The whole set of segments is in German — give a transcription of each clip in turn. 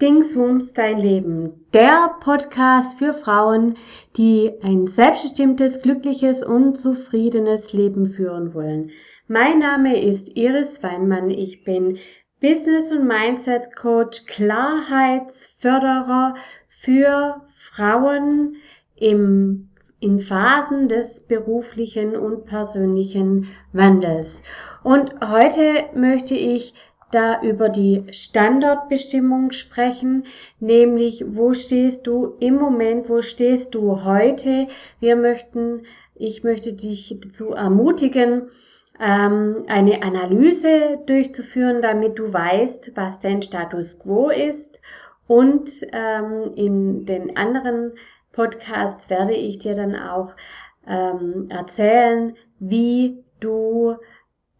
Dingswumms dein Leben, der Podcast für Frauen, die ein selbstbestimmtes, glückliches und zufriedenes Leben führen wollen. Mein Name ist Iris Weinmann. Ich bin Business- und Mindset Coach, Klarheitsförderer für Frauen im, in Phasen des beruflichen und persönlichen Wandels. Und heute möchte ich da über die Standortbestimmung sprechen, nämlich wo stehst du im Moment, wo stehst du heute. Wir möchten, ich möchte dich dazu ermutigen, ähm, eine Analyse durchzuführen, damit du weißt, was dein Status quo ist. Und ähm, in den anderen Podcasts werde ich dir dann auch ähm, erzählen, wie du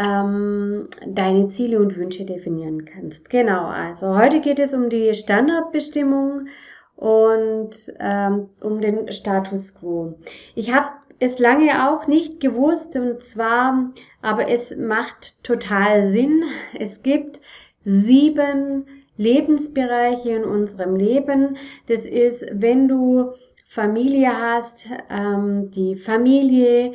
ähm, deine Ziele und Wünsche definieren kannst. Genau, also heute geht es um die Standardbestimmung und ähm, um den Status quo. Ich habe es lange auch nicht gewusst und zwar, aber es macht total Sinn. Es gibt sieben Lebensbereiche in unserem Leben. Das ist, wenn du Familie hast, ähm, die Familie,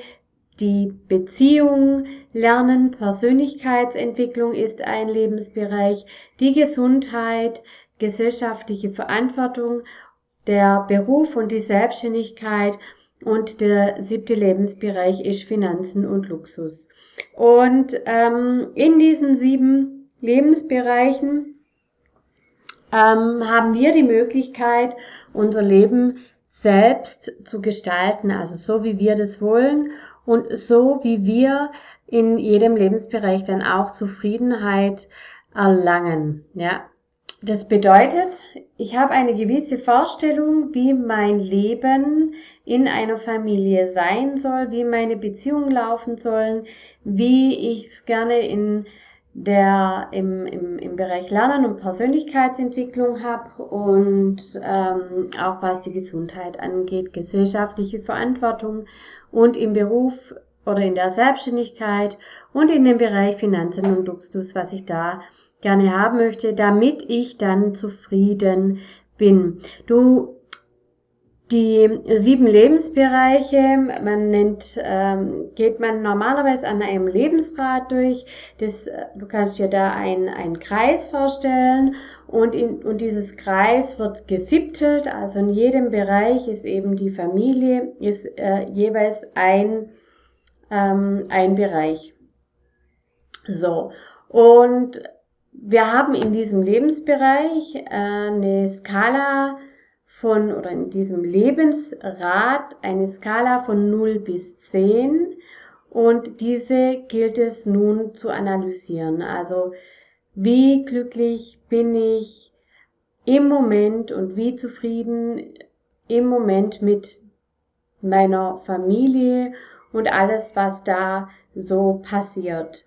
die Beziehung, Lernen, Persönlichkeitsentwicklung ist ein Lebensbereich, die Gesundheit, gesellschaftliche Verantwortung, der Beruf und die Selbstständigkeit und der siebte Lebensbereich ist Finanzen und Luxus. Und ähm, in diesen sieben Lebensbereichen ähm, haben wir die Möglichkeit, unser Leben selbst zu gestalten, also so wie wir das wollen und so wie wir in jedem Lebensbereich dann auch Zufriedenheit erlangen. Ja, das bedeutet, ich habe eine gewisse Vorstellung, wie mein Leben in einer Familie sein soll, wie meine Beziehungen laufen sollen, wie ich es gerne in der im, im, im Bereich Lernen und Persönlichkeitsentwicklung habe und ähm, auch was die Gesundheit angeht, gesellschaftliche Verantwortung und im Beruf oder in der Selbstständigkeit und in dem Bereich Finanzen und Luxus, was ich da gerne haben möchte, damit ich dann zufrieden bin. Du die sieben Lebensbereiche, man nennt, ähm, geht man normalerweise an einem Lebensrad durch. Das, äh, du kannst dir da einen, Kreis vorstellen und, in, und dieses Kreis wird gesiebtelt. Also in jedem Bereich ist eben die Familie, ist äh, jeweils ein, ähm, ein Bereich. So, und wir haben in diesem Lebensbereich äh, eine Skala von oder in diesem Lebensrad eine Skala von 0 bis 10 und diese gilt es nun zu analysieren. Also wie glücklich bin ich im Moment und wie zufrieden im Moment mit meiner Familie und alles, was da so passiert.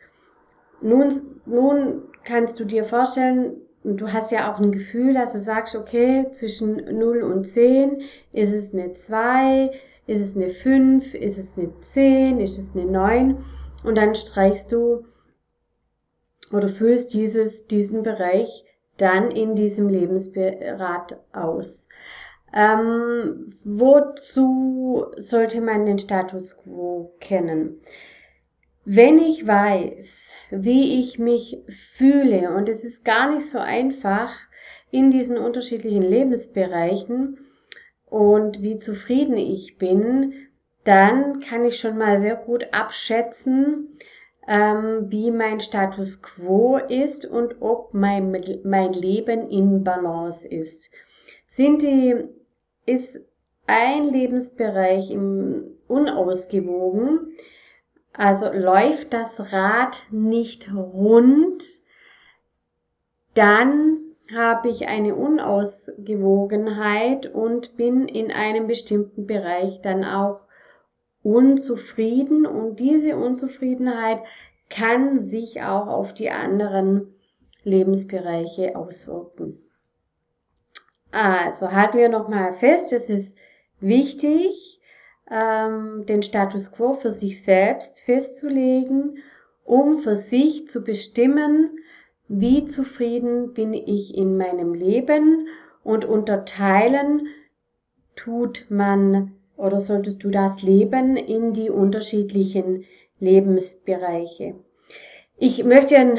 Nun, nun kannst du dir vorstellen, und du hast ja auch ein Gefühl, dass du sagst, okay, zwischen 0 und 10 ist es eine 2, ist es eine 5, ist es eine 10, ist es eine 9 und dann streichst du oder füllst dieses, diesen Bereich dann in diesem Lebensberat aus. Ähm, wozu sollte man den Status quo kennen? Wenn ich weiß, wie ich mich fühle. Und es ist gar nicht so einfach in diesen unterschiedlichen Lebensbereichen und wie zufrieden ich bin, dann kann ich schon mal sehr gut abschätzen, ähm, wie mein Status quo ist und ob mein, mein Leben in Balance ist. Sind die, ist ein Lebensbereich im unausgewogen, also läuft das Rad nicht rund, dann habe ich eine Unausgewogenheit und bin in einem bestimmten Bereich dann auch unzufrieden und diese Unzufriedenheit kann sich auch auf die anderen Lebensbereiche auswirken. Also halten wir nochmal fest, es ist wichtig, ähm, den Status quo für sich selbst festzulegen, um für sich zu bestimmen, wie zufrieden bin ich in meinem Leben und unterteilen tut man oder solltest du das Leben in die unterschiedlichen Lebensbereiche. Ich möchte ein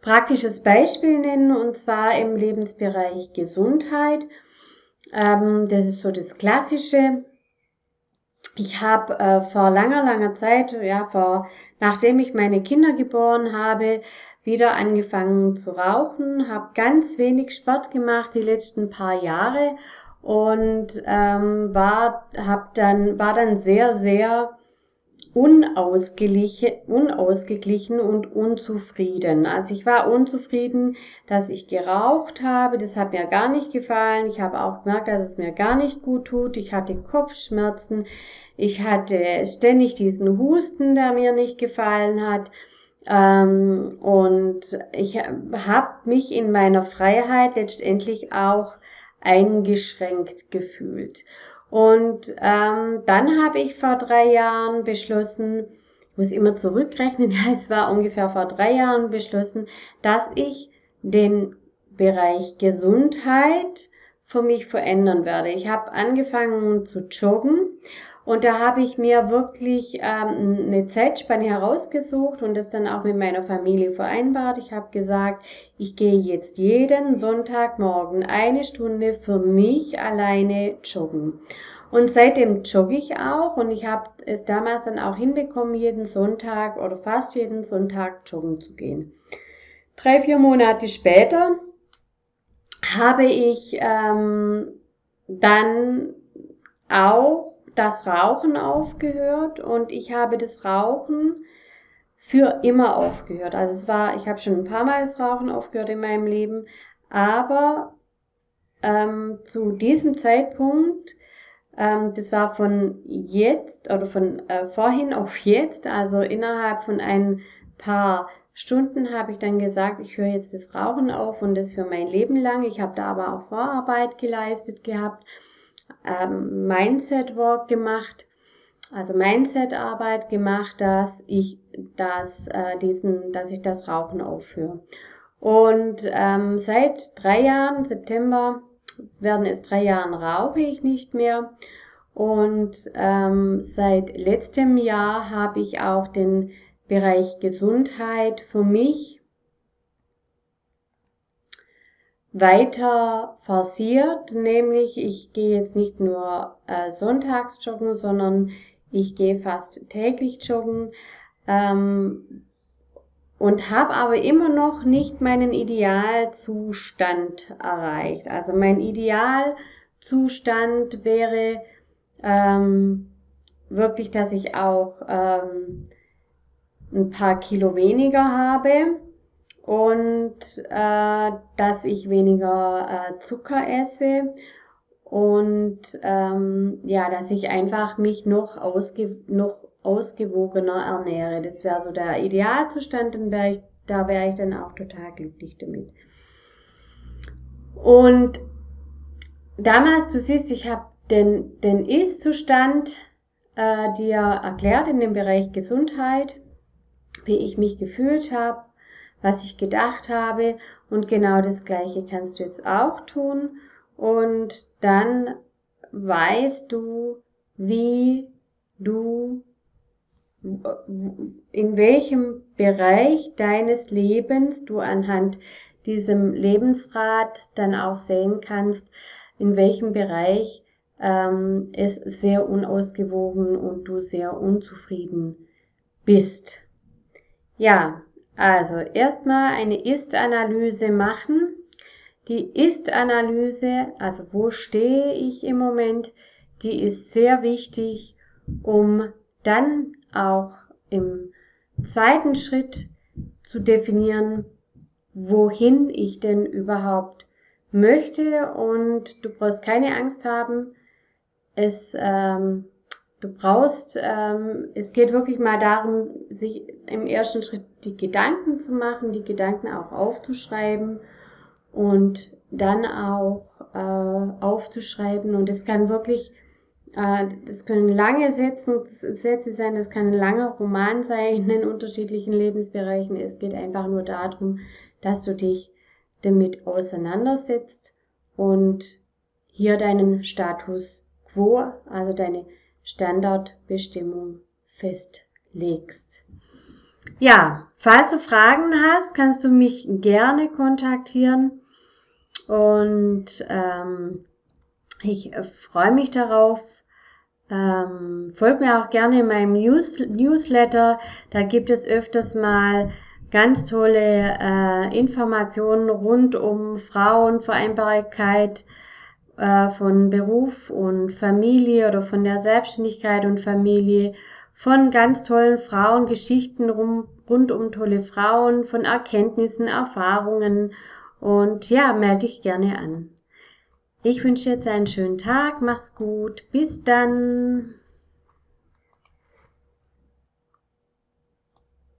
praktisches Beispiel nennen und zwar im Lebensbereich Gesundheit. Ähm, das ist so das Klassische. Ich habe äh, vor langer, langer Zeit, ja, vor, nachdem ich meine Kinder geboren habe, wieder angefangen zu rauchen, habe ganz wenig Sport gemacht die letzten paar Jahre und ähm, war, hab dann, war dann sehr, sehr unausgeglichen, und unzufrieden. Also ich war unzufrieden, dass ich geraucht habe. Das hat mir gar nicht gefallen. Ich habe auch gemerkt, dass es mir gar nicht gut tut. Ich hatte Kopfschmerzen. Ich hatte ständig diesen Husten, der mir nicht gefallen hat. Ähm, und ich habe mich in meiner Freiheit letztendlich auch eingeschränkt gefühlt. Und ähm, dann habe ich vor drei Jahren beschlossen, ich muss immer zurückrechnen, ja, es war ungefähr vor drei Jahren beschlossen, dass ich den Bereich Gesundheit für mich verändern werde. Ich habe angefangen zu joggen und da habe ich mir wirklich ähm, eine Zeitspanne herausgesucht und das dann auch mit meiner Familie vereinbart. Ich habe gesagt, ich gehe jetzt jeden Sonntagmorgen eine Stunde für mich alleine joggen. Und seitdem jogge ich auch und ich habe es damals dann auch hinbekommen, jeden Sonntag oder fast jeden Sonntag joggen zu gehen. Drei, vier Monate später habe ich ähm, dann auch das Rauchen aufgehört und ich habe das Rauchen für immer aufgehört. Also es war, ich habe schon ein paar Mal das Rauchen aufgehört in meinem Leben, aber ähm, zu diesem Zeitpunkt, ähm, das war von jetzt oder von äh, vorhin auf jetzt, also innerhalb von ein paar Stunden habe ich dann gesagt, ich höre jetzt das Rauchen auf und das für mein Leben lang. Ich habe da aber auch Vorarbeit geleistet gehabt ähm, Mindset Work gemacht, also Mindset Arbeit gemacht, dass ich das, äh, diesen, dass ich das Rauchen aufhöre. Und ähm, seit drei Jahren, September werden es drei Jahren, rauche ich nicht mehr. Und ähm, seit letztem Jahr habe ich auch den Bereich Gesundheit für mich weiter forciert, nämlich ich gehe jetzt nicht nur äh, sonntags joggen, sondern ich gehe fast täglich joggen ähm, und habe aber immer noch nicht meinen Idealzustand erreicht. Also mein Idealzustand wäre ähm, wirklich, dass ich auch ähm, ein paar Kilo weniger habe und äh, dass ich weniger äh, Zucker esse und ähm, ja, dass ich einfach mich noch, ausge noch ausgewogener ernähre. Das wäre so der Idealzustand, dann wär ich, da wäre ich dann auch total glücklich damit. Und damals, du siehst, ich habe den, den Ist-Zustand äh, dir erklärt in dem Bereich Gesundheit, wie ich mich gefühlt habe, was ich gedacht habe. Und genau das Gleiche kannst du jetzt auch tun. Und dann weißt du, wie du in welchem Bereich deines Lebens du anhand diesem Lebensrat dann auch sehen kannst, in welchem Bereich ähm, es sehr unausgewogen und du sehr unzufrieden bist. Ja, also erstmal eine Ist-Analyse machen. Die Ist-Analyse, also wo stehe ich im Moment, die ist sehr wichtig, um dann auch im zweiten Schritt zu definieren, wohin ich denn überhaupt möchte. Und du brauchst keine Angst haben. Es ähm, Du brauchst, ähm, es geht wirklich mal darum, sich im ersten Schritt die Gedanken zu machen, die Gedanken auch aufzuschreiben und dann auch äh, aufzuschreiben. Und es kann wirklich, äh, das können lange Sätze, Sätze sein, das kann ein langer Roman sein in unterschiedlichen Lebensbereichen. Es geht einfach nur darum, dass du dich damit auseinandersetzt und hier deinen Status quo, also deine Standardbestimmung festlegst. Ja, falls du Fragen hast, kannst du mich gerne kontaktieren und ähm, ich freue mich darauf. Ähm, folgt mir auch gerne in meinem News Newsletter. Da gibt es öfters mal ganz tolle äh, Informationen rund um Frauenvereinbarkeit äh, von Beruf und Familie oder von der Selbstständigkeit und Familie, von ganz tollen Frauengeschichten rum, rund um tolle Frauen, von Erkenntnissen, Erfahrungen und ja, melde dich gerne an. Ich wünsche jetzt einen schönen Tag, mach's gut, bis dann.